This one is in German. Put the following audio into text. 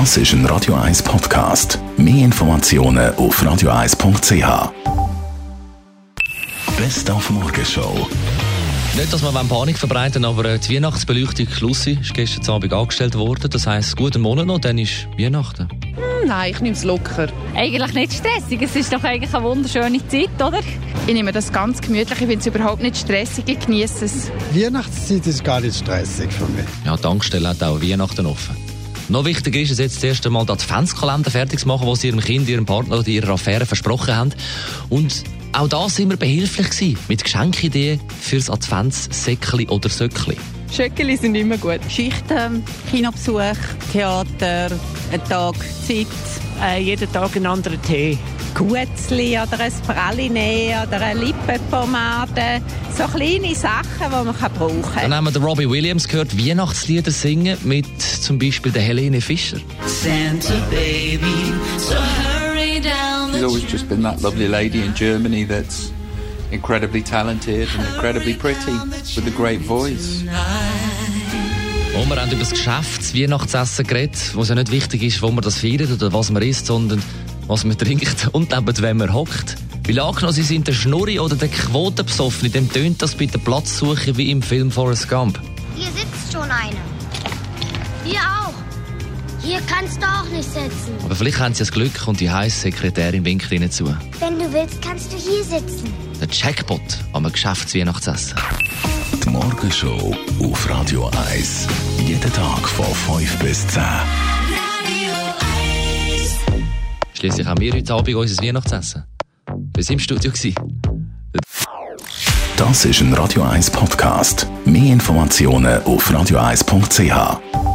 Das ist ein Radio 1 Podcast. Mehr Informationen auf radio1.ch. Best auf Morgenshow. Nicht, dass wir Panik verbreiten aber äh, die Weihnachtsbeleuchtung Lucy ist gestern Abend angestellt worden. Das heisst, guten Monat noch, dann ist Weihnachten. Hm, nein, ich nehme es locker. Eigentlich nicht stressig. Es ist doch eigentlich eine wunderschöne Zeit, oder? Ich nehme das ganz gemütlich. Ich finde es überhaupt nicht stressig. Ich genieße es. Weihnachtszeit ist gar nicht stressig für mich. Ja, die Tankstelle hat auch Weihnachten offen. Noch wichtiger ist es jetzt das erste Mal, den Adventskalender fertig zu machen, was sie ihrem Kind, ihrem Partner oder ihrer Affäre versprochen haben. Und auch da sind wir behilflich gewesen, mit Geschenkideen fürs Adventssäckli oder Söckli. Schöckeli sind immer gut. Geschichten, Kinobesuch, Theater, ein Tag Zeit, äh, jeden Tag einen anderen Tee. Gutzli oder ein Praline oder eine Lippenpomade. So kleine Sachen, die man brauchen kann. Dann haben wir den Robbie Williams gehört, Weihnachtslieder singen mit zum Beispiel der Helene Fischer. Santa Baby, so hurry down She's always just been that lovely lady in Germany that's incredibly talented and incredibly pretty with a great voice. Und wir haben über das Geschäfts-Weihnachtsessen geredet, wo es ja nicht wichtig ist, wo man das feiert oder was man isst, sondern was man trinkt und eben, wenn man hockt. Weil angenommen, Sie sind der Schnurri oder der Quotenbesoffene, dann tönt das bei der Platzsuche wie im Film Forrest Gump. Hier sitzt schon einer. Hier auch. Hier kannst du auch nicht sitzen. Aber vielleicht haben Sie das Glück und die heiße Sekretärin winkt Ihnen zu. Wenn du willst, kannst du hier sitzen. Der Jackpot am Geschäftsweihnachtsessen. Die Morgenshow auf Radio 1. Jeden Tag von 5 bis 10. Schließlich haben wir heute Abend unser Weihnachtsessen. Wir waren im Studio. Das ist ein Radio 1 Podcast. Mehr Informationen auf radio1.ch.